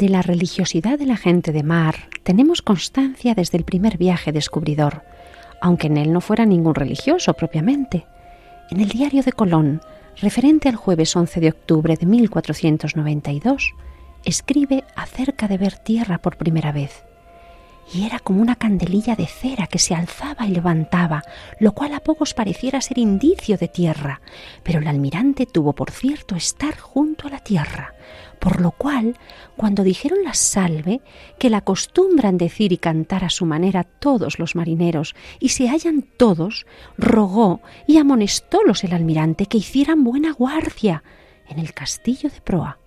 De la religiosidad de la gente de mar tenemos constancia desde el primer viaje descubridor, aunque en él no fuera ningún religioso propiamente. En el diario de Colón, referente al jueves 11 de octubre de 1492, escribe acerca de ver tierra por primera vez y era como una candelilla de cera que se alzaba y levantaba, lo cual a pocos pareciera ser indicio de tierra, pero el almirante tuvo por cierto estar junto a la tierra, por lo cual, cuando dijeron la salve, que la acostumbran decir y cantar a su manera todos los marineros, y se hallan todos, rogó y amonestólos el almirante que hicieran buena guardia en el castillo de proa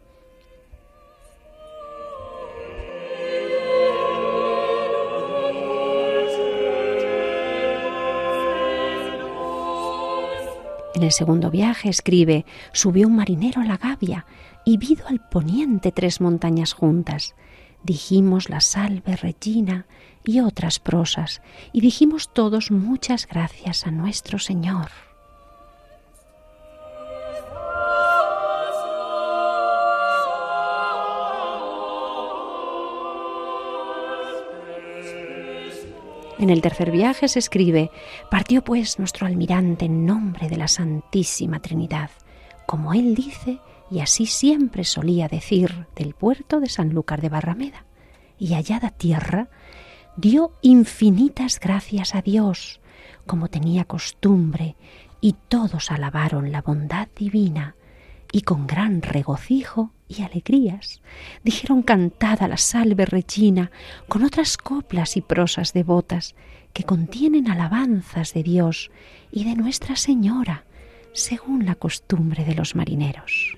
En el segundo viaje escribe, subió un marinero a la gavia y vido al poniente tres montañas juntas. Dijimos la salve Regina y otras prosas, y dijimos todos muchas gracias a nuestro Señor. En el tercer viaje se escribe, partió pues nuestro almirante en nombre de la Santísima Trinidad, como él dice y así siempre solía decir del puerto de Sanlúcar de Barrameda, y hallada tierra, dio infinitas gracias a Dios, como tenía costumbre, y todos alabaron la bondad divina, y con gran regocijo y alegrías dijeron cantada la salve Regina con otras coplas y prosas devotas que contienen alabanzas de Dios y de Nuestra Señora, según la costumbre de los marineros.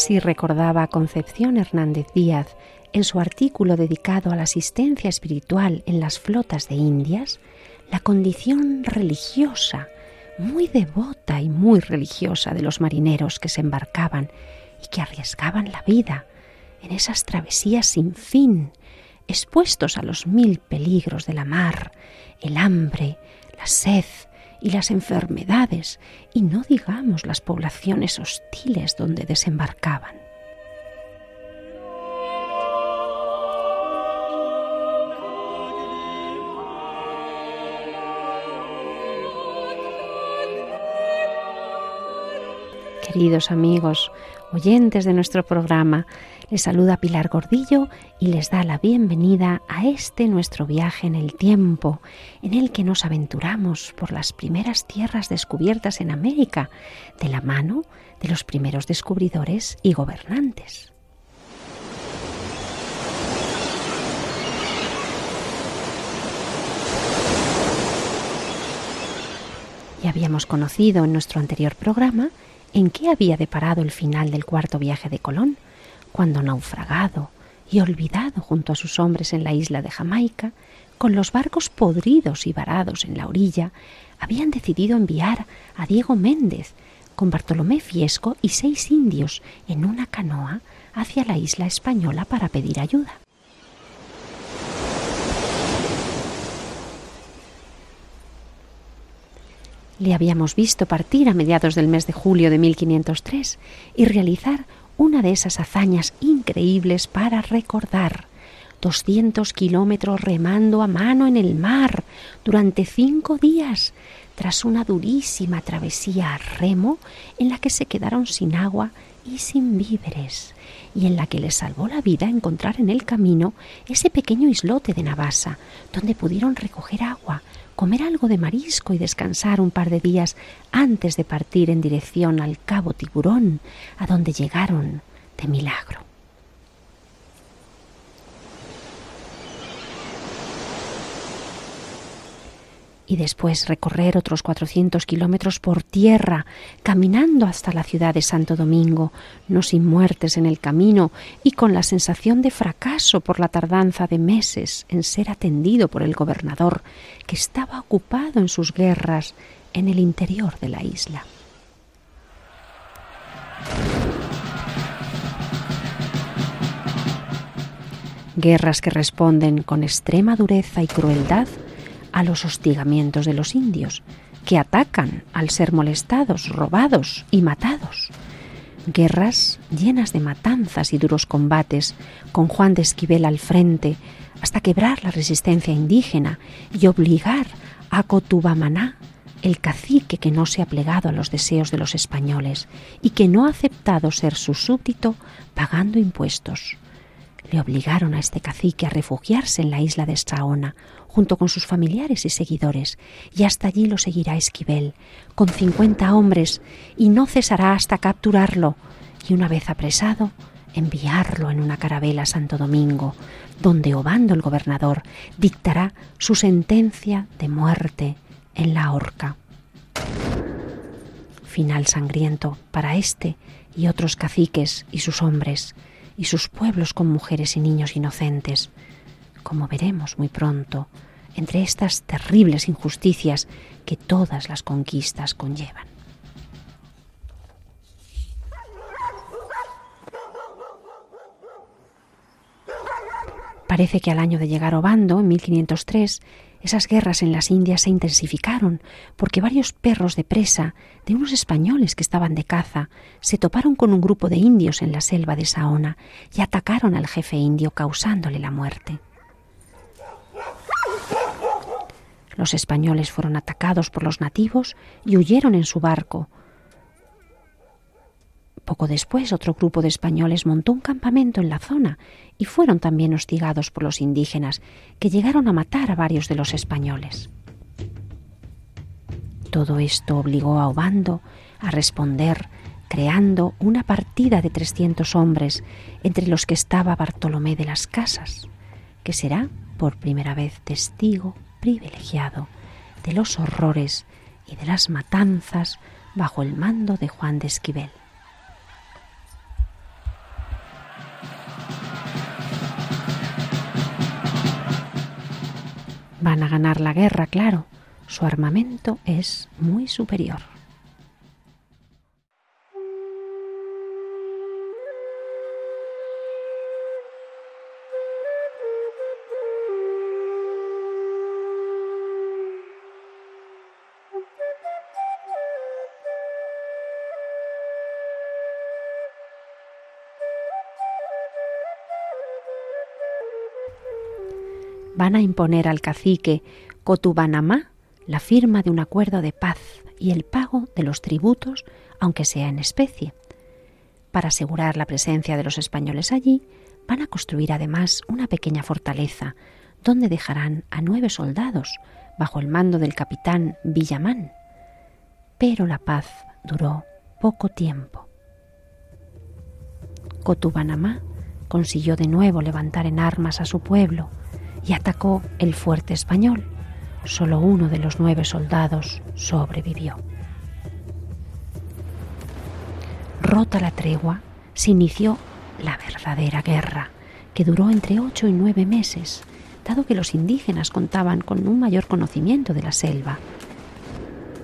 Así recordaba Concepción Hernández Díaz en su artículo dedicado a la asistencia espiritual en las flotas de Indias, la condición religiosa, muy devota y muy religiosa de los marineros que se embarcaban y que arriesgaban la vida en esas travesías sin fin, expuestos a los mil peligros de la mar, el hambre, la sed, y las enfermedades, y no digamos las poblaciones hostiles donde desembarcaban. Queridos amigos, oyentes de nuestro programa, les saluda Pilar Gordillo y les da la bienvenida a este nuestro viaje en el tiempo, en el que nos aventuramos por las primeras tierras descubiertas en América, de la mano de los primeros descubridores y gobernantes. Ya habíamos conocido en nuestro anterior programa en qué había deparado el final del cuarto viaje de Colón, cuando naufragado y olvidado junto a sus hombres en la isla de Jamaica, con los barcos podridos y varados en la orilla, habían decidido enviar a Diego Méndez con Bartolomé Fiesco y seis indios en una canoa hacia la isla española para pedir ayuda. Le habíamos visto partir a mediados del mes de julio de 1503 y realizar una de esas hazañas increíbles para recordar. 200 kilómetros remando a mano en el mar durante cinco días, tras una durísima travesía a remo en la que se quedaron sin agua y sin víveres, y en la que les salvó la vida encontrar en el camino ese pequeño islote de Navasa, donde pudieron recoger agua, comer algo de marisco y descansar un par de días antes de partir en dirección al cabo Tiburón, a donde llegaron de milagro. Y después recorrer otros 400 kilómetros por tierra, caminando hasta la ciudad de Santo Domingo, no sin muertes en el camino y con la sensación de fracaso por la tardanza de meses en ser atendido por el gobernador, que estaba ocupado en sus guerras en el interior de la isla. Guerras que responden con extrema dureza y crueldad a los hostigamientos de los indios, que atacan al ser molestados, robados y matados. Guerras llenas de matanzas y duros combates, con Juan de Esquivel al frente, hasta quebrar la resistencia indígena y obligar a Cotubamaná, el cacique que no se ha plegado a los deseos de los españoles y que no ha aceptado ser su súbdito pagando impuestos. Le obligaron a este cacique a refugiarse en la isla de Estraona, junto con sus familiares y seguidores, y hasta allí lo seguirá Esquivel, con cincuenta hombres, y no cesará hasta capturarlo, y una vez apresado, enviarlo en una carabela a Santo Domingo, donde Obando el gobernador dictará su sentencia de muerte en la horca. Final sangriento para este y otros caciques y sus hombres, y sus pueblos con mujeres y niños inocentes, como veremos muy pronto, entre estas terribles injusticias que todas las conquistas conllevan. Parece que al año de llegar Obando, en 1503, esas guerras en las Indias se intensificaron porque varios perros de presa de unos españoles que estaban de caza se toparon con un grupo de indios en la selva de Saona y atacaron al jefe indio causándole la muerte. Los españoles fueron atacados por los nativos y huyeron en su barco. Poco después otro grupo de españoles montó un campamento en la zona y fueron también hostigados por los indígenas, que llegaron a matar a varios de los españoles. Todo esto obligó a Obando a responder creando una partida de 300 hombres, entre los que estaba Bartolomé de las Casas, que será por primera vez testigo privilegiado de los horrores y de las matanzas bajo el mando de Juan de Esquivel. A ganar la guerra, claro. Su armamento es muy superior. Van a imponer al cacique Cotubanamá la firma de un acuerdo de paz y el pago de los tributos, aunque sea en especie. Para asegurar la presencia de los españoles allí, van a construir además una pequeña fortaleza, donde dejarán a nueve soldados bajo el mando del capitán Villamán. Pero la paz duró poco tiempo. Cotubanamá consiguió de nuevo levantar en armas a su pueblo, y atacó el fuerte español. Solo uno de los nueve soldados sobrevivió. Rota la tregua, se inició la verdadera guerra, que duró entre ocho y nueve meses, dado que los indígenas contaban con un mayor conocimiento de la selva.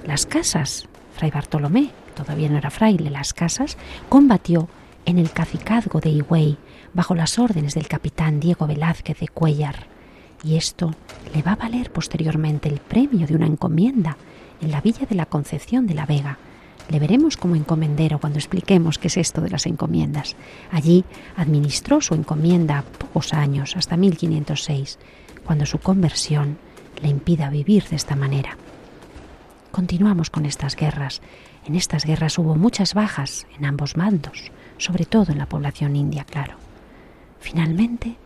Las casas, Fray Bartolomé, todavía no era fraile, las casas, combatió en el cacicazgo de Higüey bajo las órdenes del capitán Diego Velázquez de Cuellar y esto le va a valer posteriormente el premio de una encomienda en la Villa de la Concepción de la Vega. Le veremos como encomendero cuando expliquemos qué es esto de las encomiendas. Allí administró su encomienda pocos años, hasta 1506, cuando su conversión le impida vivir de esta manera. Continuamos con estas guerras, En estas guerras hubo muchas bajas en ambos bandos, sobre todo en la población india, claro. Finalmente,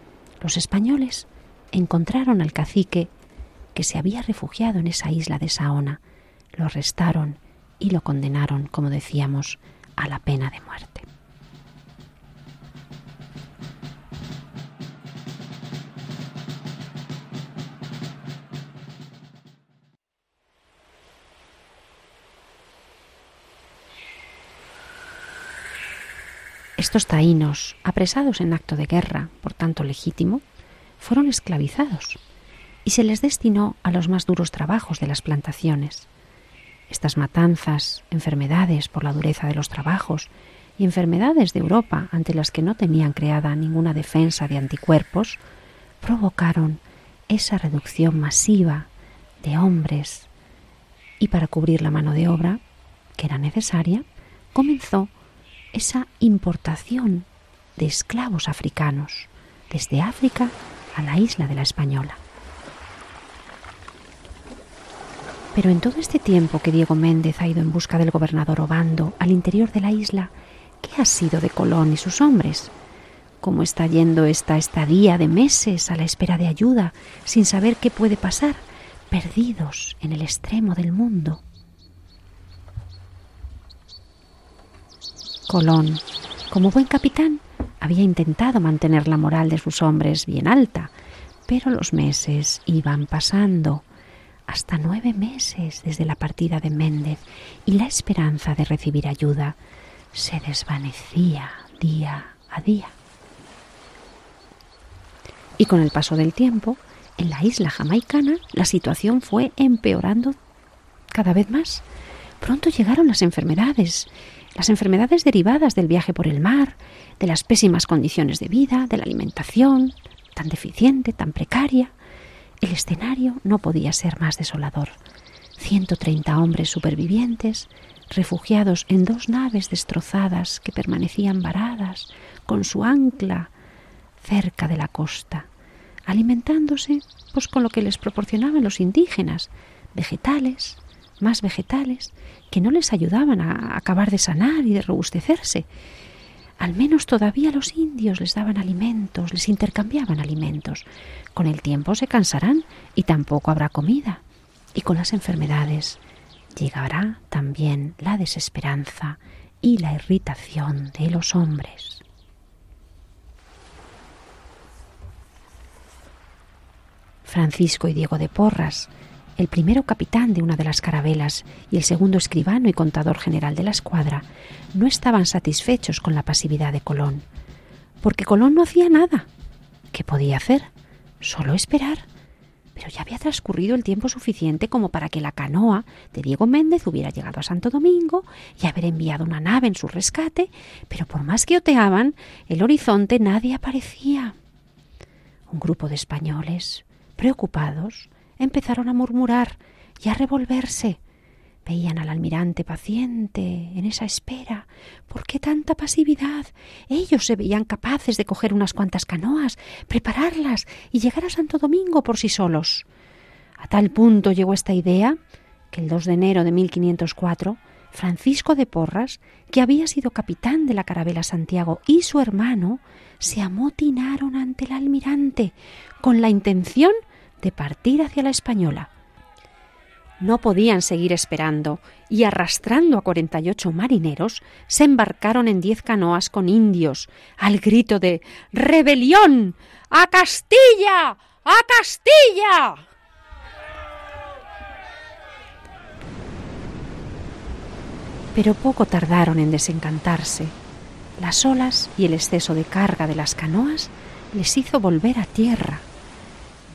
los españoles encontraron al cacique que se había refugiado en esa isla de Saona, lo arrestaron y lo condenaron, como decíamos, a la pena de muerte. Estos taínos, apresados en acto de guerra, por tanto legítimo, fueron esclavizados y se les destinó a los más duros trabajos de las plantaciones. Estas matanzas, enfermedades por la dureza de los trabajos y enfermedades de Europa ante las que no tenían creada ninguna defensa de anticuerpos, provocaron esa reducción masiva de hombres y para cubrir la mano de obra que era necesaria, comenzó esa importación de esclavos africanos desde África a la isla de la Española. Pero en todo este tiempo que Diego Méndez ha ido en busca del gobernador Obando al interior de la isla, ¿qué ha sido de Colón y sus hombres? ¿Cómo está yendo esta estadía de meses a la espera de ayuda, sin saber qué puede pasar, perdidos en el extremo del mundo? Colón, como buen capitán, había intentado mantener la moral de sus hombres bien alta, pero los meses iban pasando, hasta nueve meses desde la partida de Méndez, y la esperanza de recibir ayuda se desvanecía día a día. Y con el paso del tiempo, en la isla jamaicana la situación fue empeorando cada vez más. Pronto llegaron las enfermedades las enfermedades derivadas del viaje por el mar, de las pésimas condiciones de vida, de la alimentación, tan deficiente, tan precaria. El escenario no podía ser más desolador. 130 hombres supervivientes, refugiados en dos naves destrozadas que permanecían varadas con su ancla cerca de la costa, alimentándose pues con lo que les proporcionaban los indígenas, vegetales, más vegetales, que no les ayudaban a acabar de sanar y de robustecerse. Al menos todavía los indios les daban alimentos, les intercambiaban alimentos. Con el tiempo se cansarán y tampoco habrá comida. Y con las enfermedades llegará también la desesperanza y la irritación de los hombres. Francisco y Diego de Porras el primero capitán de una de las carabelas y el segundo escribano y contador general de la escuadra, no estaban satisfechos con la pasividad de Colón, porque Colón no hacía nada. ¿Qué podía hacer? Solo esperar. Pero ya había transcurrido el tiempo suficiente como para que la canoa de Diego Méndez hubiera llegado a Santo Domingo y haber enviado una nave en su rescate, pero por más que oteaban el horizonte nadie aparecía. Un grupo de españoles, preocupados, empezaron a murmurar y a revolverse. Veían al almirante paciente en esa espera. ¿Por qué tanta pasividad? Ellos se veían capaces de coger unas cuantas canoas, prepararlas y llegar a Santo Domingo por sí solos. A tal punto llegó esta idea que el 2 de enero de 1504 Francisco de Porras, que había sido capitán de la carabela Santiago, y su hermano se amotinaron ante el almirante con la intención de partir hacia la española. No podían seguir esperando y arrastrando a cuarenta y ocho marineros, se embarcaron en diez canoas con indios, al grito de ¡Rebelión! ¡A Castilla! ¡A Castilla! Pero poco tardaron en desencantarse. Las olas y el exceso de carga de las canoas les hizo volver a tierra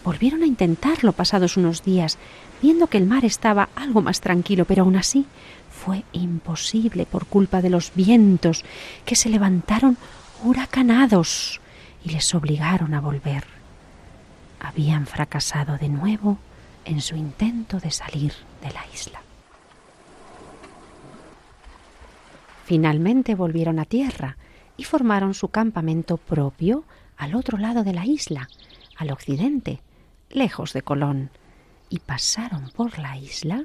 Volvieron a intentarlo pasados unos días, viendo que el mar estaba algo más tranquilo, pero aún así fue imposible por culpa de los vientos que se levantaron huracanados y les obligaron a volver. Habían fracasado de nuevo en su intento de salir de la isla. Finalmente volvieron a tierra y formaron su campamento propio al otro lado de la isla, al occidente, lejos de Colón, y pasaron por la isla,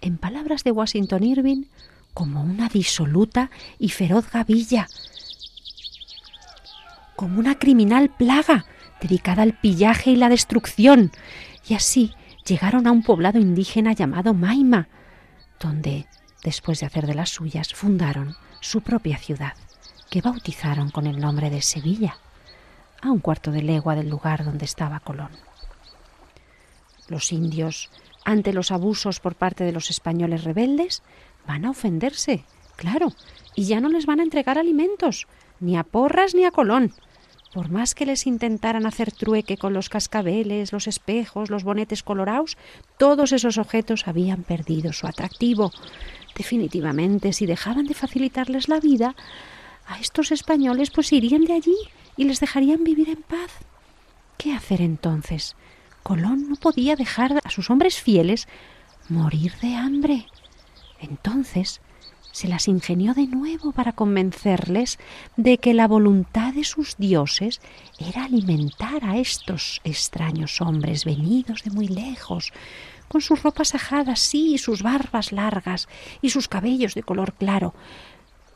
en palabras de Washington Irving, como una disoluta y feroz gavilla, como una criminal plaga dedicada al pillaje y la destrucción. Y así llegaron a un poblado indígena llamado Maima, donde, después de hacer de las suyas, fundaron su propia ciudad, que bautizaron con el nombre de Sevilla, a un cuarto de legua del lugar donde estaba Colón. Los indios, ante los abusos por parte de los españoles rebeldes, van a ofenderse, claro, y ya no les van a entregar alimentos, ni a Porras ni a Colón. Por más que les intentaran hacer trueque con los cascabeles, los espejos, los bonetes colorados, todos esos objetos habían perdido su atractivo. Definitivamente, si dejaban de facilitarles la vida, a estos españoles pues irían de allí y les dejarían vivir en paz. ¿Qué hacer entonces? Colón no podía dejar a sus hombres fieles morir de hambre. Entonces se las ingenió de nuevo para convencerles de que la voluntad de sus dioses era alimentar a estos extraños hombres venidos de muy lejos, con sus ropas ajadas, sí, y sus barbas largas, y sus cabellos de color claro,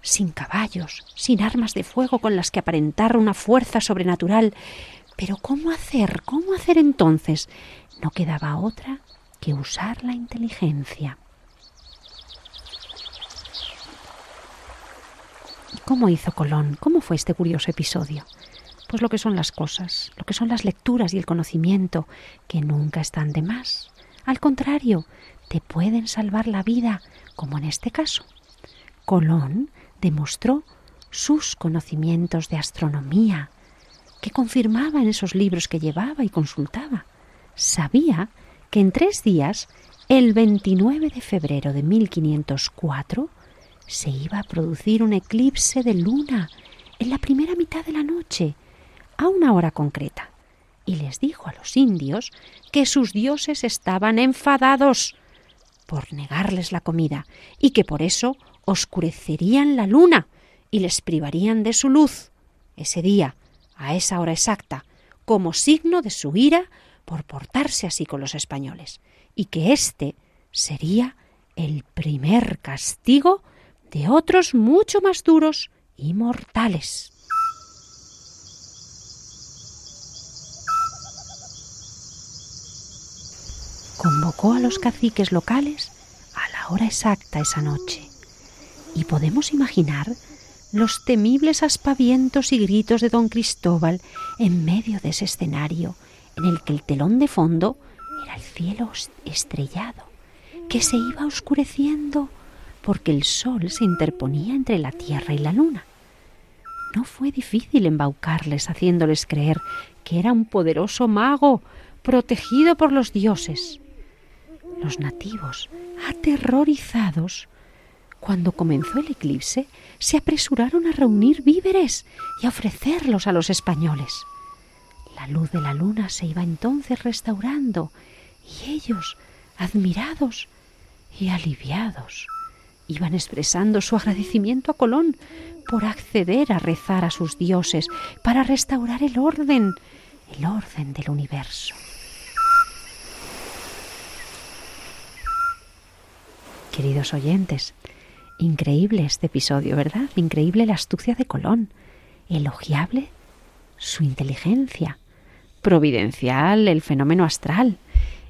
sin caballos, sin armas de fuego con las que aparentar una fuerza sobrenatural. Pero ¿cómo hacer? ¿Cómo hacer entonces? No quedaba otra que usar la inteligencia. ¿Cómo hizo Colón? ¿Cómo fue este curioso episodio? Pues lo que son las cosas, lo que son las lecturas y el conocimiento, que nunca están de más. Al contrario, te pueden salvar la vida, como en este caso. Colón demostró sus conocimientos de astronomía, que confirmaba en esos libros que llevaba y consultaba. Sabía que en tres días, el 29 de febrero de 1504, se iba a producir un eclipse de luna en la primera mitad de la noche, a una hora concreta, y les dijo a los indios que sus dioses estaban enfadados por negarles la comida y que por eso oscurecerían la luna y les privarían de su luz ese día, a esa hora exacta, como signo de su ira por portarse así con los españoles, y que éste sería el primer castigo de otros mucho más duros y mortales. Convocó a los caciques locales a la hora exacta esa noche y podemos imaginar los temibles aspavientos y gritos de don Cristóbal en medio de ese escenario en el que el telón de fondo era el cielo estrellado, que se iba oscureciendo porque el sol se interponía entre la tierra y la luna. No fue difícil embaucarles haciéndoles creer que era un poderoso mago protegido por los dioses. Los nativos, aterrorizados, cuando comenzó el eclipse, se apresuraron a reunir víveres y a ofrecerlos a los españoles. La luz de la luna se iba entonces restaurando y ellos, admirados y aliviados, iban expresando su agradecimiento a Colón por acceder a rezar a sus dioses para restaurar el orden, el orden del universo. Queridos oyentes, increíble este episodio, ¿verdad? Increíble la astucia de Colón, elogiable su inteligencia, providencial el fenómeno astral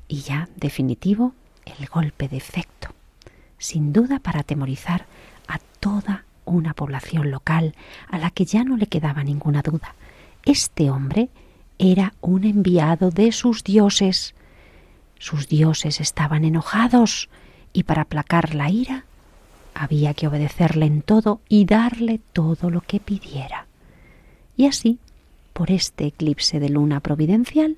y ya definitivo el golpe de efecto sin duda para atemorizar a toda una población local a la que ya no le quedaba ninguna duda. Este hombre era un enviado de sus dioses. Sus dioses estaban enojados y para aplacar la ira había que obedecerle en todo y darle todo lo que pidiera. Y así, por este eclipse de luna providencial,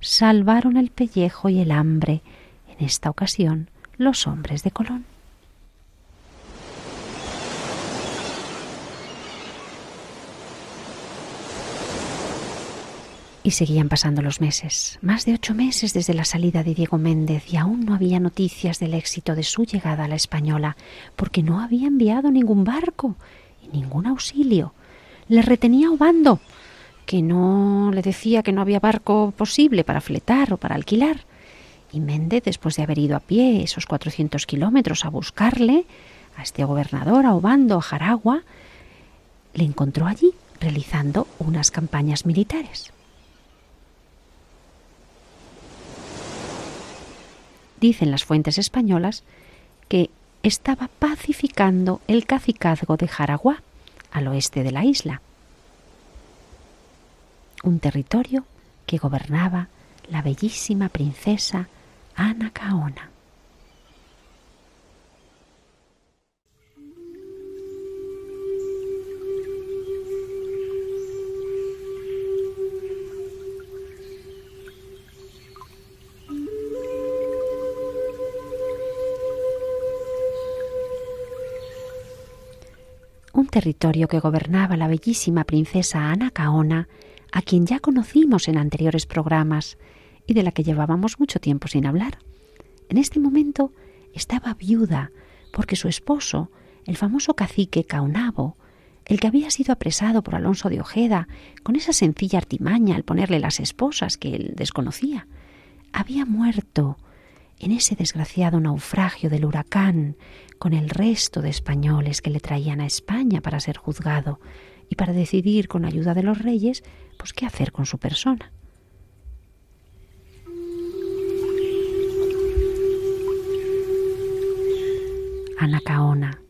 salvaron el pellejo y el hambre, en esta ocasión, los hombres de Colón. Y seguían pasando los meses, más de ocho meses desde la salida de Diego Méndez y aún no había noticias del éxito de su llegada a la Española, porque no había enviado ningún barco y ningún auxilio. Le retenía Obando, que no le decía que no había barco posible para fletar o para alquilar. Y Méndez, después de haber ido a pie esos cuatrocientos kilómetros a buscarle, a este gobernador, a Obando, a Jaragua, le encontró allí realizando unas campañas militares. Dicen las fuentes españolas que estaba pacificando el cacicazgo de Jaraguá, al oeste de la isla, un territorio que gobernaba la bellísima princesa Anacaona. Un territorio que gobernaba la bellísima princesa Anacaona, a quien ya conocimos en anteriores programas y de la que llevábamos mucho tiempo sin hablar. En este momento estaba viuda porque su esposo, el famoso cacique Caunabo, el que había sido apresado por Alonso de Ojeda con esa sencilla artimaña al ponerle las esposas que él desconocía, había muerto en ese desgraciado naufragio del huracán con el resto de españoles que le traían a España para ser juzgado y para decidir con ayuda de los reyes pues qué hacer con su persona. Anacaona,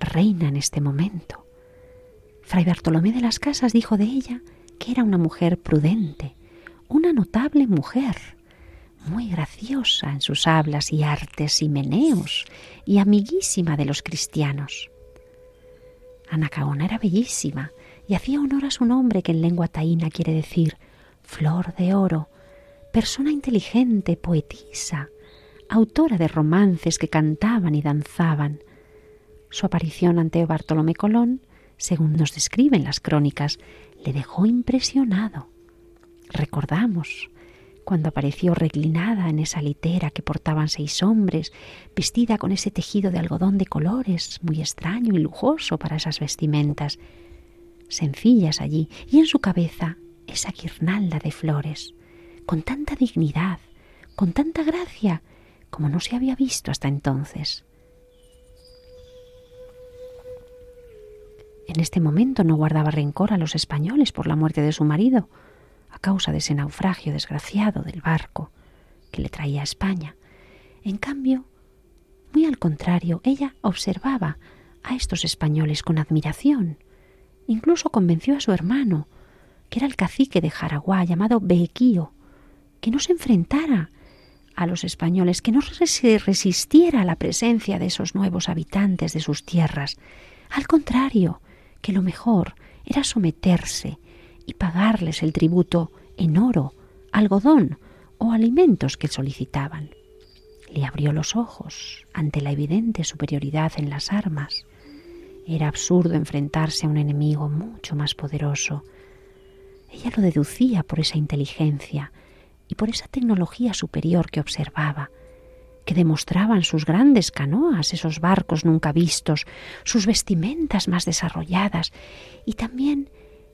reina en este momento. Fray Bartolomé de las Casas dijo de ella que era una mujer prudente, una notable mujer, muy graciosa en sus hablas y artes y meneos, y amiguísima de los cristianos. Anacaona era bellísima y hacía honor a su nombre que en lengua taína quiere decir flor de oro, persona inteligente, poetisa, autora de romances que cantaban y danzaban. Su aparición ante Bartolomé Colón, según nos describen las crónicas, le dejó impresionado. Recordamos cuando apareció reclinada en esa litera que portaban seis hombres, vestida con ese tejido de algodón de colores, muy extraño y lujoso para esas vestimentas, sencillas allí, y en su cabeza esa guirnalda de flores, con tanta dignidad, con tanta gracia, como no se había visto hasta entonces. En este momento no guardaba rencor a los españoles por la muerte de su marido, causa de ese naufragio desgraciado del barco que le traía a España. En cambio, muy al contrario, ella observaba a estos españoles con admiración. Incluso convenció a su hermano, que era el cacique de Jaraguá, llamado Bequío, que no se enfrentara a los españoles que no se resistiera a la presencia de esos nuevos habitantes de sus tierras. Al contrario, que lo mejor era someterse y pagarles el tributo en oro, algodón o alimentos que solicitaban. Le abrió los ojos ante la evidente superioridad en las armas. Era absurdo enfrentarse a un enemigo mucho más poderoso. Ella lo deducía por esa inteligencia, y por esa tecnología superior que observaba, que demostraban sus grandes canoas, esos barcos nunca vistos, sus vestimentas más desarrolladas y también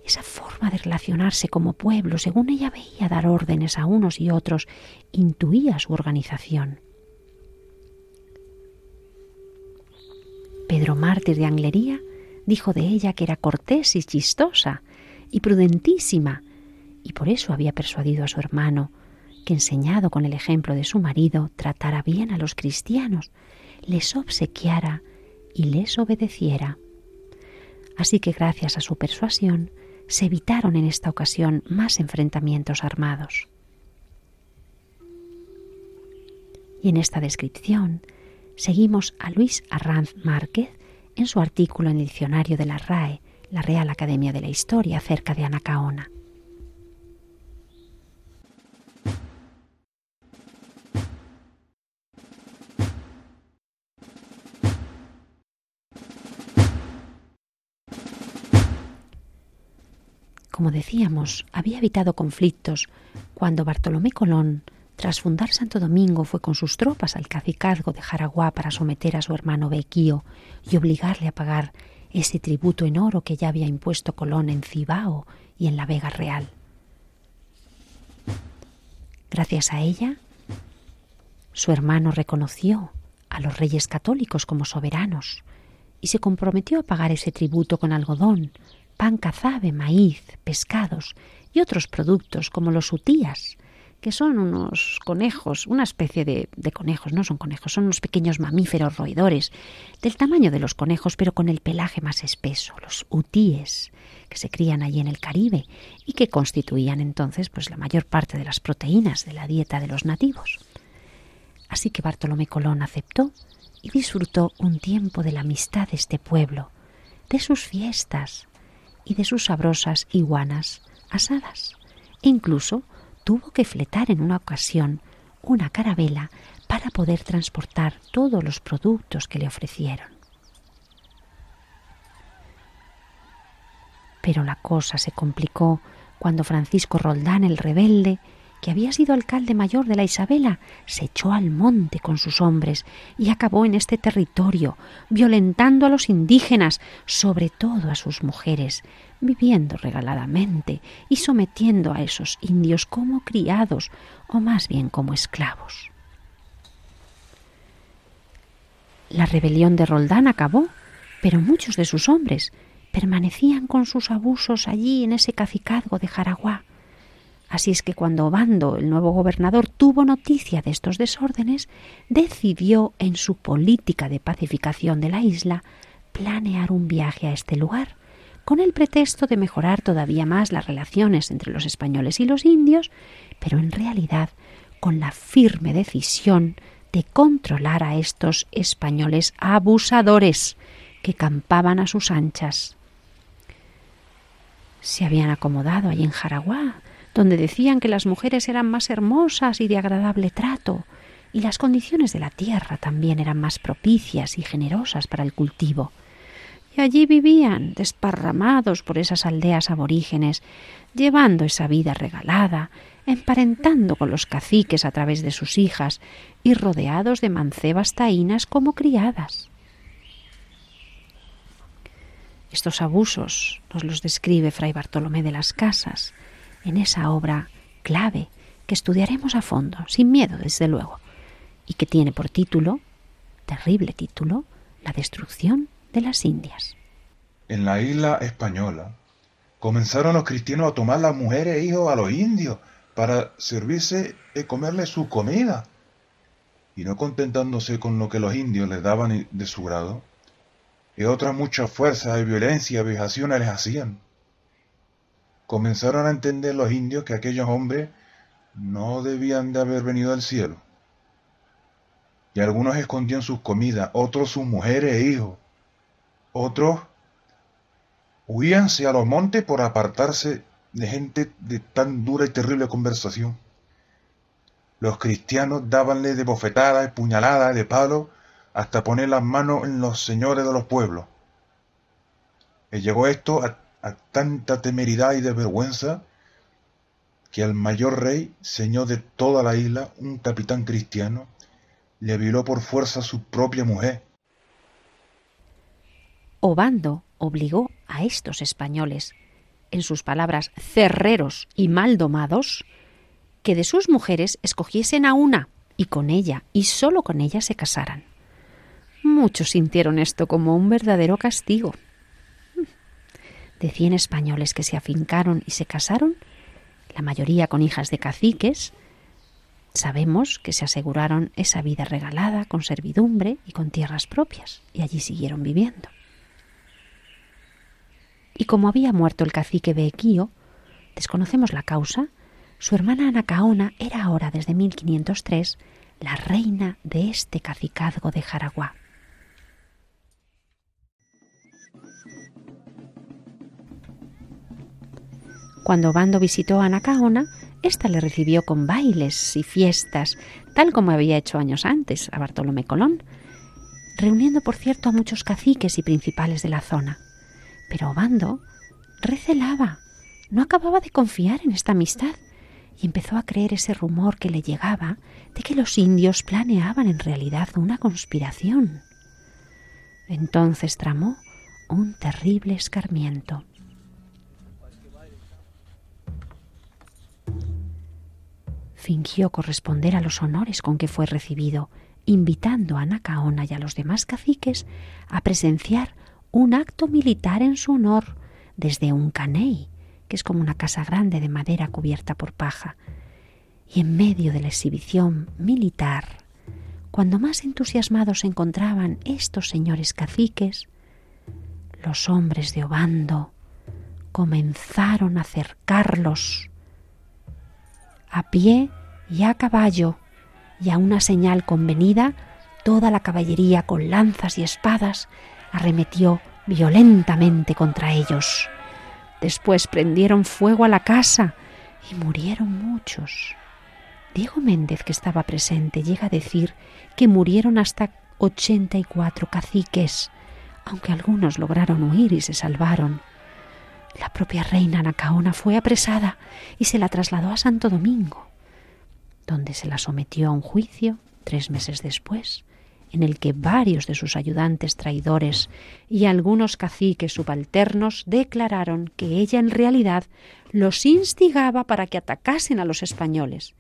esa forma de relacionarse como pueblo, según ella veía dar órdenes a unos y otros, intuía su organización. Pedro Mártir de Anglería dijo de ella que era cortés y chistosa y prudentísima, y por eso había persuadido a su hermano que enseñado con el ejemplo de su marido tratara bien a los cristianos, les obsequiara y les obedeciera. Así que gracias a su persuasión se evitaron en esta ocasión más enfrentamientos armados. Y en esta descripción seguimos a Luis Arranz Márquez en su artículo en el diccionario de la RAE, la Real Academia de la Historia, acerca de Anacaona. Como decíamos, había evitado conflictos cuando Bartolomé Colón, tras fundar Santo Domingo, fue con sus tropas al cacicazgo de Jaraguá para someter a su hermano Bequío y obligarle a pagar ese tributo en oro que ya había impuesto Colón en Cibao y en la Vega Real. Gracias a ella, su hermano reconoció a los reyes católicos como soberanos y se comprometió a pagar ese tributo con algodón, pan cazabe, maíz, pescados y otros productos como los utías, que son unos conejos, una especie de, de, conejos, no son conejos, son unos pequeños mamíferos roedores, del tamaño de los conejos, pero con el pelaje más espeso, los utíes, que se crían allí en el Caribe y que constituían entonces pues la mayor parte de las proteínas de la dieta de los nativos. Así que Bartolomé Colón aceptó y disfrutó un tiempo de la amistad de este pueblo, de sus fiestas y de sus sabrosas iguanas asadas. Incluso tuvo que fletar en una ocasión una carabela para poder transportar todos los productos que le ofrecieron. Pero la cosa se complicó cuando Francisco Roldán el rebelde que había sido alcalde mayor de la Isabela, se echó al monte con sus hombres y acabó en este territorio, violentando a los indígenas, sobre todo a sus mujeres, viviendo regaladamente y sometiendo a esos indios como criados o más bien como esclavos. La rebelión de Roldán acabó, pero muchos de sus hombres permanecían con sus abusos allí en ese cacicazgo de Jaraguá Así es que cuando Obando, el nuevo gobernador, tuvo noticia de estos desórdenes, decidió en su política de pacificación de la isla planear un viaje a este lugar, con el pretexto de mejorar todavía más las relaciones entre los españoles y los indios, pero en realidad con la firme decisión de controlar a estos españoles abusadores que campaban a sus anchas. Se habían acomodado allí en Jaraguá, donde decían que las mujeres eran más hermosas y de agradable trato, y las condiciones de la tierra también eran más propicias y generosas para el cultivo. Y allí vivían, desparramados por esas aldeas aborígenes, llevando esa vida regalada, emparentando con los caciques a través de sus hijas y rodeados de mancebas taínas como criadas. Estos abusos nos los describe Fray Bartolomé de las Casas, en esa obra clave que estudiaremos a fondo, sin miedo, desde luego, y que tiene por título, terrible título, La destrucción de las Indias. En la isla española comenzaron los cristianos a tomar las mujeres e hijos a los indios para servirse y comerle su comida. Y no contentándose con lo que los indios les daban de su grado, y otras muchas fuerzas y violencia y vejaciones les hacían comenzaron a entender los indios que aquellos hombres no debían de haber venido del cielo. Y algunos escondían sus comidas, otros sus mujeres e hijos, otros huíanse a los montes por apartarse de gente de tan dura y terrible conversación. Los cristianos dábanle de bofetadas, de puñaladas, de palo, hasta poner las manos en los señores de los pueblos. Y llegó esto a a tanta temeridad y desvergüenza que al mayor rey, señor de toda la isla, un capitán cristiano, le violó por fuerza su propia mujer. Obando obligó a estos españoles, en sus palabras cerreros y mal domados, que de sus mujeres escogiesen a una y con ella y sólo con ella se casaran. Muchos sintieron esto como un verdadero castigo de cien españoles que se afincaron y se casaron, la mayoría con hijas de caciques, sabemos que se aseguraron esa vida regalada con servidumbre y con tierras propias, y allí siguieron viviendo. Y como había muerto el cacique Bequío, desconocemos la causa, su hermana Anacaona era ahora desde 1503 la reina de este cacicazgo de Jaraguá. Cuando Bando visitó a Nacaona, ésta le recibió con bailes y fiestas, tal como había hecho años antes a Bartolomé Colón, reuniendo por cierto a muchos caciques y principales de la zona. Pero Bando recelaba, no acababa de confiar en esta amistad y empezó a creer ese rumor que le llegaba de que los indios planeaban en realidad una conspiración. Entonces tramó un terrible escarmiento. Fingió corresponder a los honores con que fue recibido invitando a Nacaona y a los demás caciques a presenciar un acto militar en su honor desde un caney, que es como una casa grande de madera cubierta por paja. Y en medio de la exhibición militar, cuando más entusiasmados se encontraban estos señores caciques, los hombres de Obando comenzaron a acercarlos a pie y a caballo, y a una señal convenida, toda la caballería con lanzas y espadas arremetió violentamente contra ellos. Después prendieron fuego a la casa y murieron muchos. Diego Méndez, que estaba presente, llega a decir que murieron hasta ochenta y cuatro caciques, aunque algunos lograron huir y se salvaron. La propia reina Nacaona fue apresada y se la trasladó a Santo Domingo, donde se la sometió a un juicio tres meses después, en el que varios de sus ayudantes traidores y algunos caciques subalternos declararon que ella en realidad los instigaba para que atacasen a los españoles.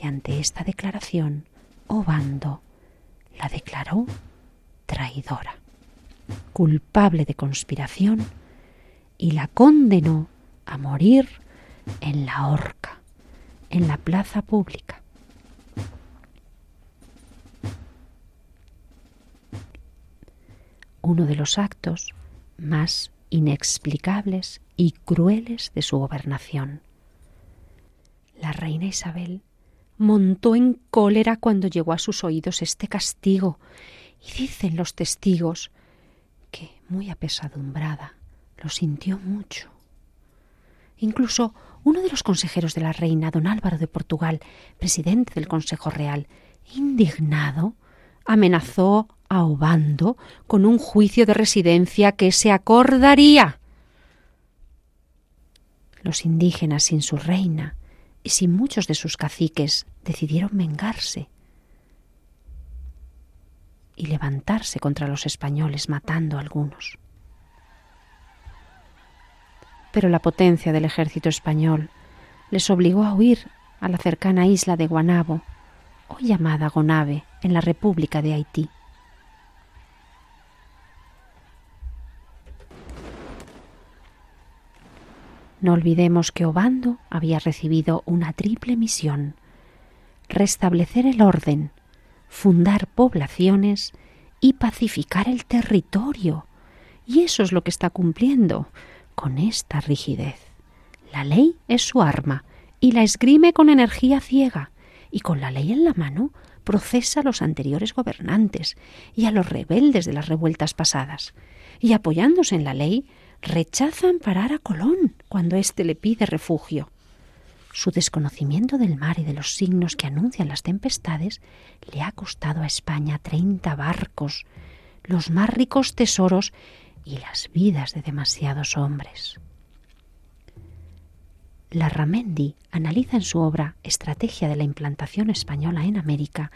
Y ante esta declaración, Obando la declaró traidora, culpable de conspiración, y la condenó a morir en la horca, en la plaza pública. uno de los actos más inexplicables y crueles de su gobernación. La reina Isabel montó en cólera cuando llegó a sus oídos este castigo, y dicen los testigos que, muy apesadumbrada, lo sintió mucho. Incluso uno de los consejeros de la reina, don Álvaro de Portugal, presidente del Consejo Real, indignado, amenazó a Obando con un juicio de residencia que se acordaría. Los indígenas sin su reina y sin muchos de sus caciques decidieron vengarse y levantarse contra los españoles matando a algunos. Pero la potencia del ejército español les obligó a huir a la cercana isla de Guanabo, hoy llamada Gonave, en la República de Haití. No olvidemos que Obando había recibido una triple misión restablecer el orden, fundar poblaciones y pacificar el territorio. Y eso es lo que está cumpliendo con esta rigidez. La ley es su arma y la esgrime con energía ciega y con la ley en la mano procesa a los anteriores gobernantes y a los rebeldes de las revueltas pasadas, y apoyándose en la ley, rechaza amparar a Colón cuando éste le pide refugio. Su desconocimiento del mar y de los signos que anuncian las tempestades le ha costado a España treinta barcos, los más ricos tesoros y las vidas de demasiados hombres. Larramendi analiza en su obra Estrategia de la implantación española en América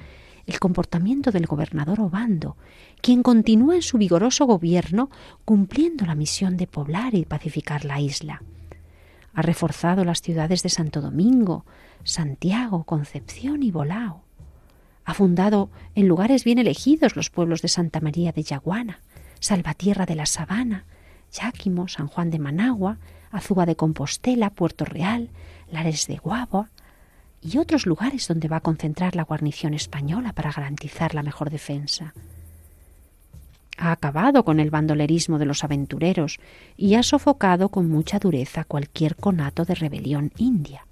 el comportamiento del gobernador Obando, quien continúa en su vigoroso gobierno cumpliendo la misión de poblar y pacificar la isla. Ha reforzado las ciudades de Santo Domingo, Santiago, Concepción y Bolao. Ha fundado en lugares bien elegidos los pueblos de Santa María de Yaguana, Salvatierra de la Sabana, Yáquimo, San Juan de Managua, Azúa de Compostela, Puerto Real, Lares de Guabo y otros lugares donde va a concentrar la guarnición española para garantizar la mejor defensa. Ha acabado con el bandolerismo de los aventureros y ha sofocado con mucha dureza cualquier conato de rebelión india.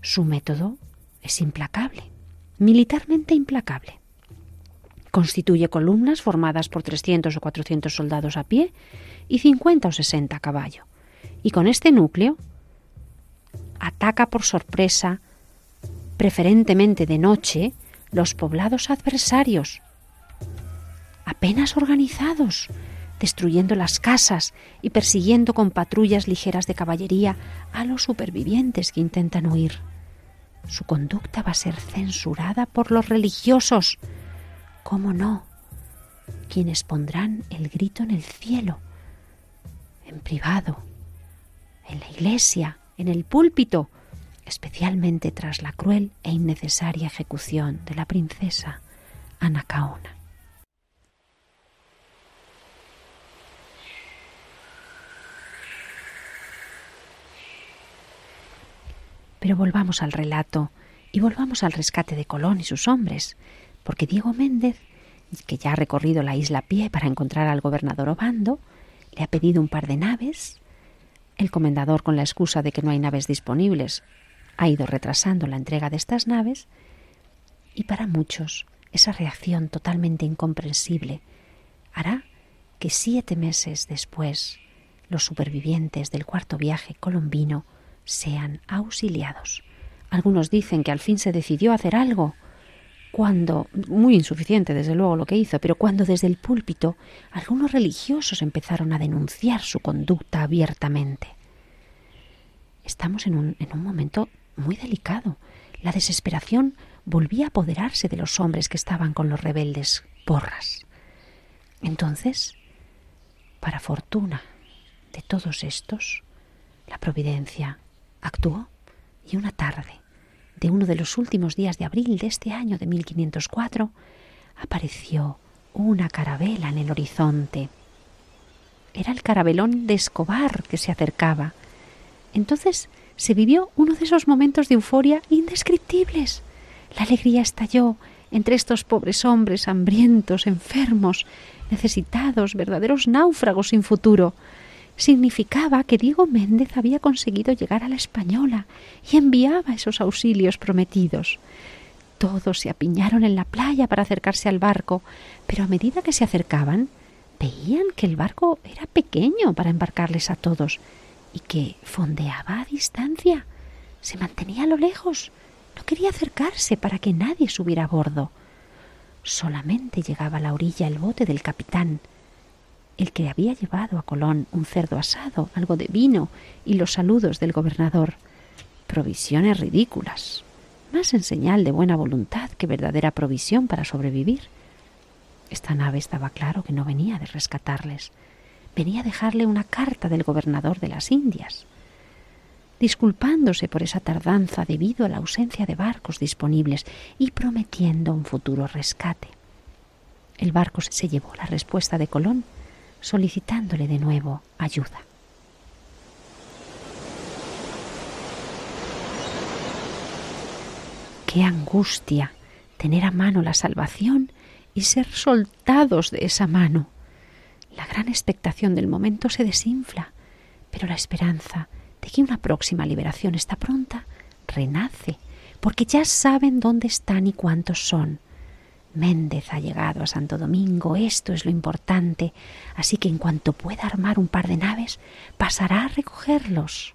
Su método es implacable, militarmente implacable. Constituye columnas formadas por 300 o 400 soldados a pie y 50 o 60 a caballo y con este núcleo ataca por sorpresa, preferentemente de noche, los poblados adversarios, apenas organizados, destruyendo las casas y persiguiendo con patrullas ligeras de caballería a los supervivientes que intentan huir. Su conducta va a ser censurada por los religiosos. ¿Cómo no? Quienes pondrán el grito en el cielo, en privado, en la iglesia, en el púlpito, especialmente tras la cruel e innecesaria ejecución de la princesa Anacaona. Pero volvamos al relato y volvamos al rescate de Colón y sus hombres, porque Diego Méndez, que ya ha recorrido la isla a pie para encontrar al gobernador Obando, le ha pedido un par de naves. El comendador, con la excusa de que no hay naves disponibles, ha ido retrasando la entrega de estas naves, y para muchos esa reacción totalmente incomprensible hará que siete meses después los supervivientes del cuarto viaje colombino sean auxiliados. Algunos dicen que al fin se decidió hacer algo, cuando, muy insuficiente desde luego lo que hizo, pero cuando desde el púlpito algunos religiosos empezaron a denunciar su conducta abiertamente. Estamos en un, en un momento muy delicado. La desesperación volvía a apoderarse de los hombres que estaban con los rebeldes porras. Entonces, para fortuna de todos estos, la providencia actuó y una tarde de uno de los últimos días de abril de este año de 1504 apareció una carabela en el horizonte. Era el carabelón de Escobar que se acercaba. Entonces se vivió uno de esos momentos de euforia indescriptibles. La alegría estalló entre estos pobres hombres hambrientos, enfermos, necesitados, verdaderos náufragos sin futuro significaba que Diego Méndez había conseguido llegar a la Española y enviaba esos auxilios prometidos. Todos se apiñaron en la playa para acercarse al barco, pero a medida que se acercaban, veían que el barco era pequeño para embarcarles a todos y que fondeaba a distancia. Se mantenía a lo lejos. No quería acercarse para que nadie subiera a bordo. Solamente llegaba a la orilla el bote del capitán, el que había llevado a Colón un cerdo asado, algo de vino y los saludos del gobernador. Provisiones ridículas, más en señal de buena voluntad que verdadera provisión para sobrevivir. Esta nave estaba claro que no venía de rescatarles, venía a dejarle una carta del gobernador de las Indias, disculpándose por esa tardanza debido a la ausencia de barcos disponibles y prometiendo un futuro rescate. El barco se llevó la respuesta de Colón solicitándole de nuevo ayuda. Qué angustia tener a mano la salvación y ser soltados de esa mano. La gran expectación del momento se desinfla, pero la esperanza de que una próxima liberación está pronta renace, porque ya saben dónde están y cuántos son. Méndez ha llegado a Santo Domingo, esto es lo importante, así que en cuanto pueda armar un par de naves, pasará a recogerlos.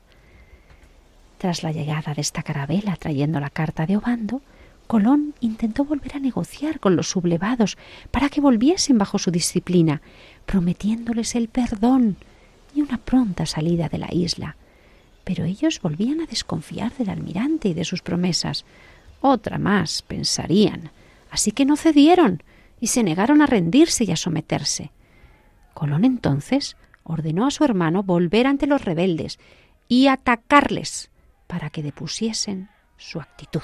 Tras la llegada de esta carabela trayendo la carta de Obando, Colón intentó volver a negociar con los sublevados para que volviesen bajo su disciplina, prometiéndoles el perdón y una pronta salida de la isla. Pero ellos volvían a desconfiar del almirante y de sus promesas. Otra más, pensarían, Así que no cedieron y se negaron a rendirse y a someterse. Colón entonces ordenó a su hermano volver ante los rebeldes y atacarles para que depusiesen su actitud.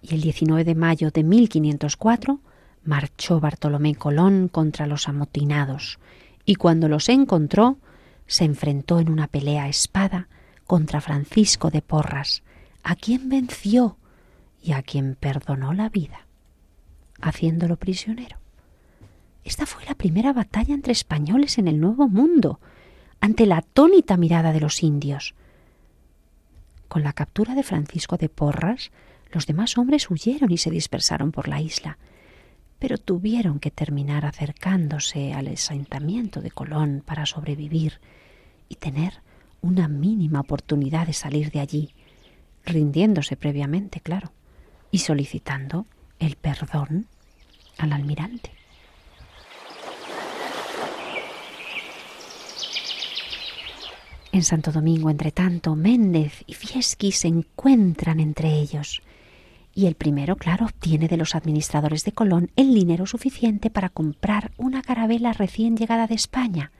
Y el 19 de mayo de 1504 marchó Bartolomé Colón contra los amotinados, y cuando los encontró, se enfrentó en una pelea a espada contra Francisco de Porras, a quien venció y a quien perdonó la vida, haciéndolo prisionero. Esta fue la primera batalla entre españoles en el Nuevo Mundo, ante la atónita mirada de los indios. Con la captura de Francisco de Porras, los demás hombres huyeron y se dispersaron por la isla, pero tuvieron que terminar acercándose al asentamiento de Colón para sobrevivir y tener una mínima oportunidad de salir de allí, rindiéndose previamente, claro, y solicitando el perdón al almirante. En Santo Domingo, entre tanto, Méndez y Fieschi se encuentran entre ellos Y el primero, claro, obtiene de los administradores de Colón el dinero suficiente para comprar una carabela recién llegada de España.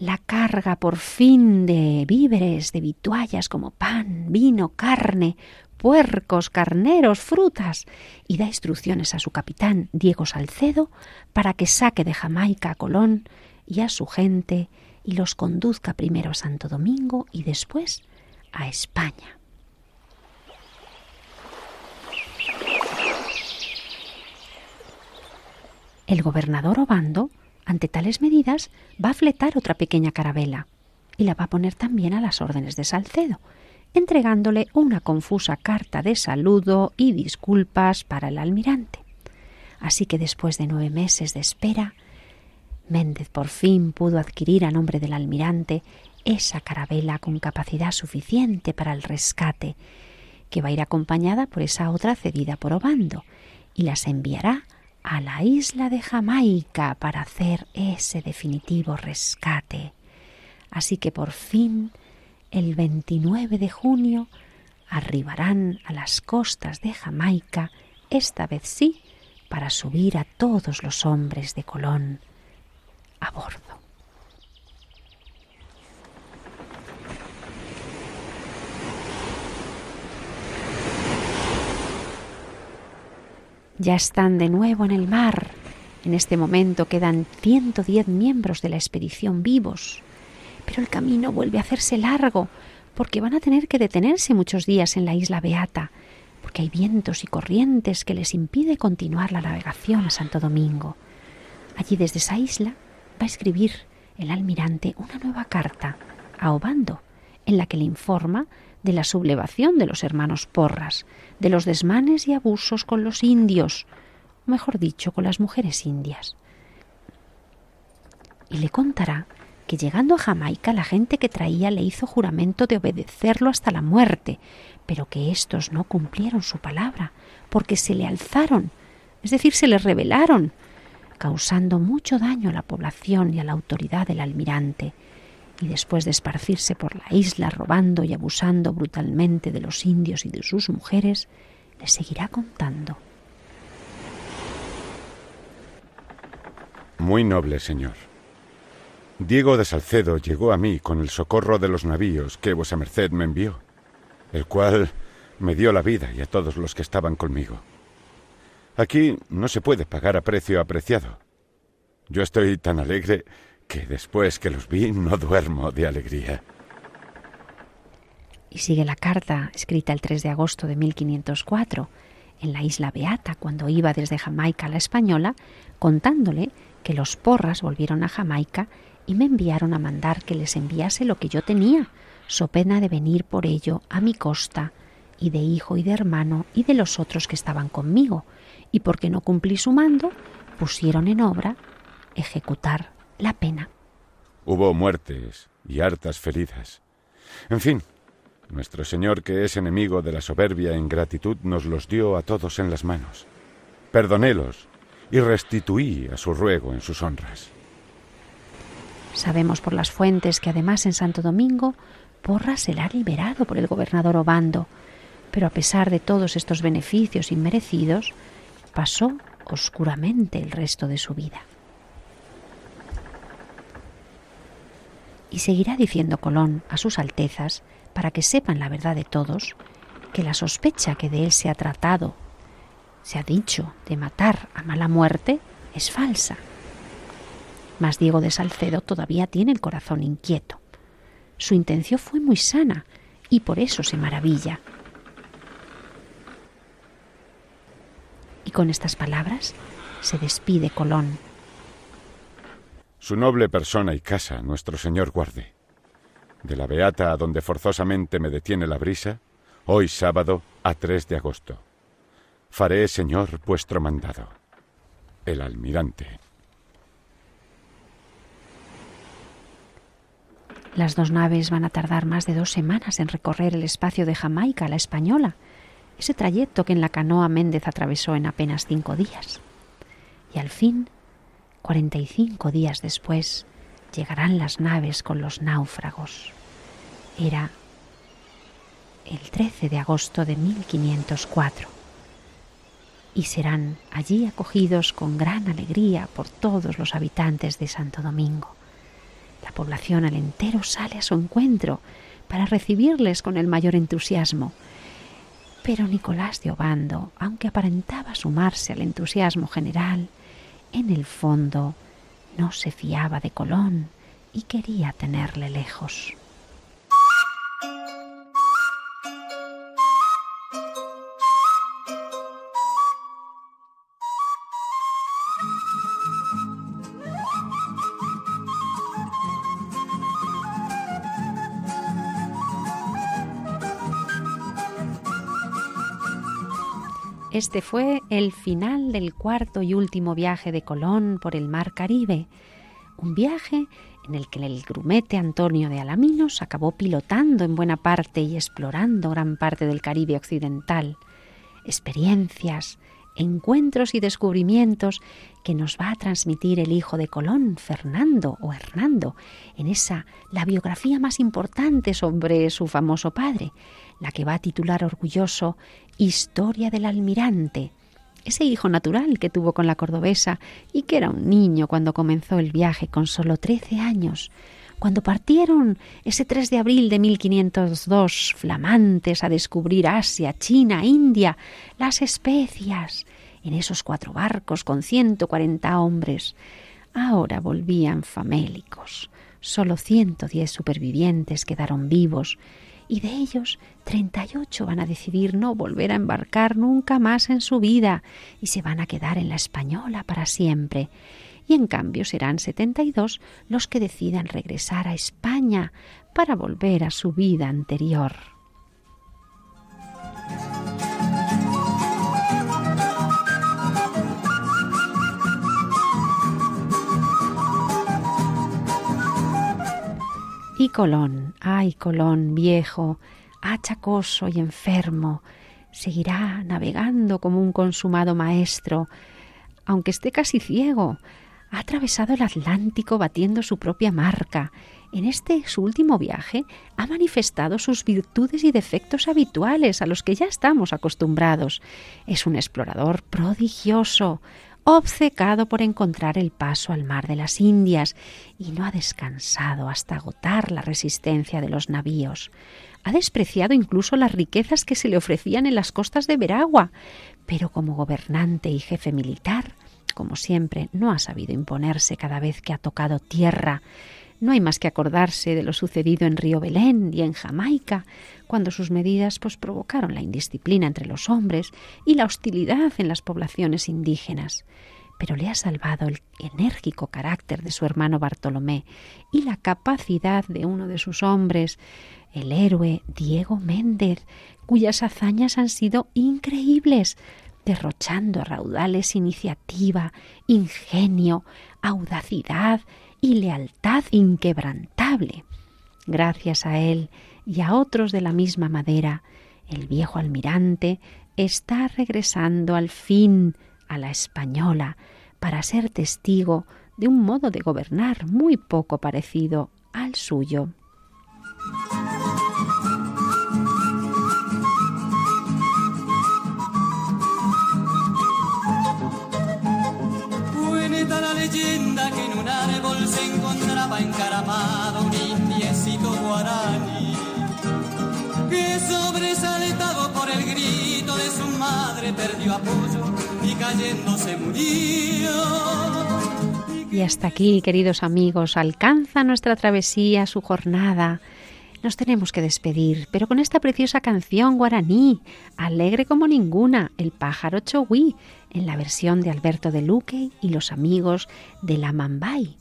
La carga por fin de víveres, de vituallas como pan, vino, carne, puercos, carneros, frutas, y da instrucciones a su capitán, Diego Salcedo, para que saque de Jamaica a Colón y a su gente y los conduzca primero a Santo Domingo y después a España. El gobernador Obando, ante tales medidas, va a fletar otra pequeña carabela y la va a poner también a las órdenes de Salcedo, entregándole una confusa carta de saludo y disculpas para el almirante. Así que después de nueve meses de espera, Méndez por fin pudo adquirir a nombre del almirante esa carabela con capacidad suficiente para el rescate, que va a ir acompañada por esa otra cedida por Obando, y las enviará a la isla de Jamaica para hacer ese definitivo rescate. Así que por fin el 29 de junio arribarán a las costas de Jamaica, esta vez sí, para subir a todos los hombres de Colón a bordo. Ya están de nuevo en el mar. En este momento quedan 110 miembros de la expedición vivos. Pero el camino vuelve a hacerse largo, porque van a tener que detenerse muchos días en la isla Beata, porque hay vientos y corrientes que les impide continuar la navegación a Santo Domingo. Allí desde esa isla va a escribir el almirante una nueva carta a Obando, en la que le informa de la sublevación de los hermanos Porras, de los desmanes y abusos con los indios, mejor dicho, con las mujeres indias. Y le contará que llegando a Jamaica la gente que traía le hizo juramento de obedecerlo hasta la muerte, pero que éstos no cumplieron su palabra, porque se le alzaron, es decir, se le rebelaron, causando mucho daño a la población y a la autoridad del almirante, y después de esparcirse por la isla robando y abusando brutalmente de los indios y de sus mujeres, le seguirá contando. Muy noble señor. Diego de Salcedo llegó a mí con el socorro de los navíos que vuesa merced me envió, el cual me dio la vida y a todos los que estaban conmigo. Aquí no se puede pagar a precio apreciado. Yo estoy tan alegre que después que los vi no duermo de alegría. Y sigue la carta escrita el 3 de agosto de 1504 en la isla Beata cuando iba desde Jamaica a la Española, contándole que los porras volvieron a Jamaica y me enviaron a mandar que les enviase lo que yo tenía, so pena de venir por ello a mi costa, y de hijo y de hermano y de los otros que estaban conmigo, y porque no cumplí su mando, pusieron en obra ejecutar la pena. Hubo muertes y hartas feridas. En fin, nuestro Señor, que es enemigo de la soberbia e ingratitud, nos los dio a todos en las manos. Perdonélos y restituí a su ruego en sus honras. Sabemos por las fuentes que además en Santo Domingo Porras será liberado por el gobernador Obando, pero a pesar de todos estos beneficios inmerecidos, pasó oscuramente el resto de su vida. Y seguirá diciendo Colón a sus altezas, para que sepan la verdad de todos, que la sospecha que de él se ha tratado, se ha dicho, de matar a mala muerte, es falsa mas Diego de Salcedo todavía tiene el corazón inquieto. Su intención fue muy sana y por eso se maravilla. Y con estas palabras se despide Colón. Su noble persona y casa, nuestro Señor guarde. De la Beata a donde forzosamente me detiene la brisa, hoy sábado a 3 de agosto. Faré, Señor, vuestro mandado. El almirante. Las dos naves van a tardar más de dos semanas en recorrer el espacio de Jamaica a la Española, ese trayecto que en la canoa Méndez atravesó en apenas cinco días. Y al fin, cuarenta y cinco días después, llegarán las naves con los náufragos. Era el 13 de agosto de 1504 y serán allí acogidos con gran alegría por todos los habitantes de Santo Domingo. La población al entero sale a su encuentro para recibirles con el mayor entusiasmo. Pero Nicolás de Obando, aunque aparentaba sumarse al entusiasmo general, en el fondo no se fiaba de Colón y quería tenerle lejos. Este fue el final del cuarto y último viaje de Colón por el mar Caribe, un viaje en el que el grumete Antonio de Alaminos acabó pilotando en buena parte y explorando gran parte del Caribe occidental. Experiencias, encuentros y descubrimientos que nos va a transmitir el hijo de Colón, Fernando o Hernando, en esa la biografía más importante sobre su famoso padre, la que va a titular orgulloso Historia del almirante, ese hijo natural que tuvo con la cordobesa y que era un niño cuando comenzó el viaje con solo trece años, cuando partieron ese 3 de abril de 1502 flamantes a descubrir Asia, China, India, las especias, en esos cuatro barcos con 140 hombres. Ahora volvían famélicos. Solo 110 supervivientes quedaron vivos y de ellos 38 van a decidir no volver a embarcar nunca más en su vida y se van a quedar en la española para siempre. Y en cambio serán 72 los que decidan regresar a España para volver a su vida anterior. Y Colón, ay Colón viejo, achacoso y enfermo, seguirá navegando como un consumado maestro, aunque esté casi ciego. Ha atravesado el Atlántico batiendo su propia marca. En este su último viaje ha manifestado sus virtudes y defectos habituales a los que ya estamos acostumbrados. Es un explorador prodigioso, obcecado por encontrar el paso al mar de las Indias, y no ha descansado hasta agotar la resistencia de los navíos. Ha despreciado incluso las riquezas que se le ofrecían en las costas de Veragua, pero como gobernante y jefe militar, como siempre, no ha sabido imponerse cada vez que ha tocado tierra, no hay más que acordarse de lo sucedido en Río Belén y en Jamaica, cuando sus medidas pues, provocaron la indisciplina entre los hombres y la hostilidad en las poblaciones indígenas. Pero le ha salvado el enérgico carácter de su hermano Bartolomé y la capacidad de uno de sus hombres, el héroe Diego Méndez, cuyas hazañas han sido increíbles, derrochando a raudales iniciativa, ingenio, audacidad y lealtad inquebrantable. Gracias a él y a otros de la misma madera, el viejo almirante está regresando al fin a la española para ser testigo de un modo de gobernar muy poco parecido al suyo. Apoyo y murió. Y hasta aquí, queridos amigos, alcanza nuestra travesía su jornada. Nos tenemos que despedir, pero con esta preciosa canción guaraní, alegre como ninguna, El pájaro chogui, en la versión de Alberto de Luque y los amigos de la Mambay.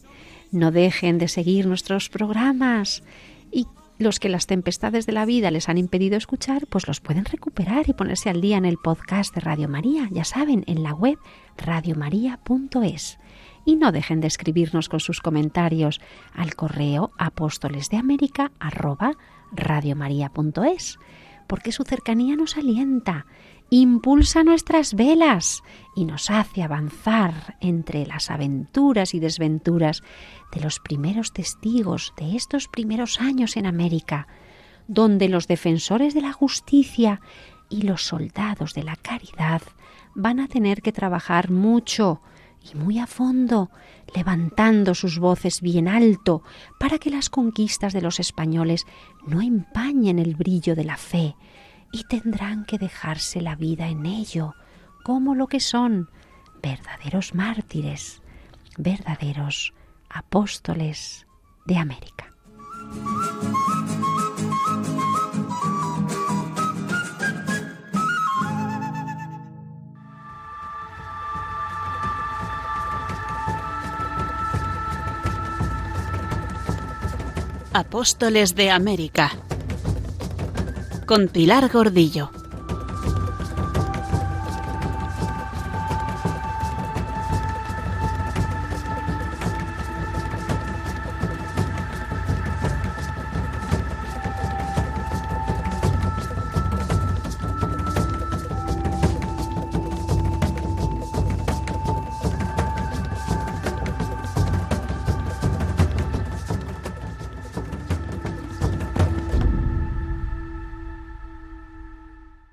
No dejen de seguir nuestros programas y los que las tempestades de la vida les han impedido escuchar, pues los pueden recuperar y ponerse al día en el podcast de Radio María, ya saben, en la web radiomaria.es. Y no dejen de escribirnos con sus comentarios al correo apóstoles de América porque su cercanía nos alienta impulsa nuestras velas y nos hace avanzar entre las aventuras y desventuras de los primeros testigos de estos primeros años en América, donde los defensores de la justicia y los soldados de la caridad van a tener que trabajar mucho y muy a fondo, levantando sus voces bien alto para que las conquistas de los españoles no empañen el brillo de la fe, y tendrán que dejarse la vida en ello, como lo que son verdaderos mártires, verdaderos apóstoles de América. Apóstoles de América con Pilar Gordillo.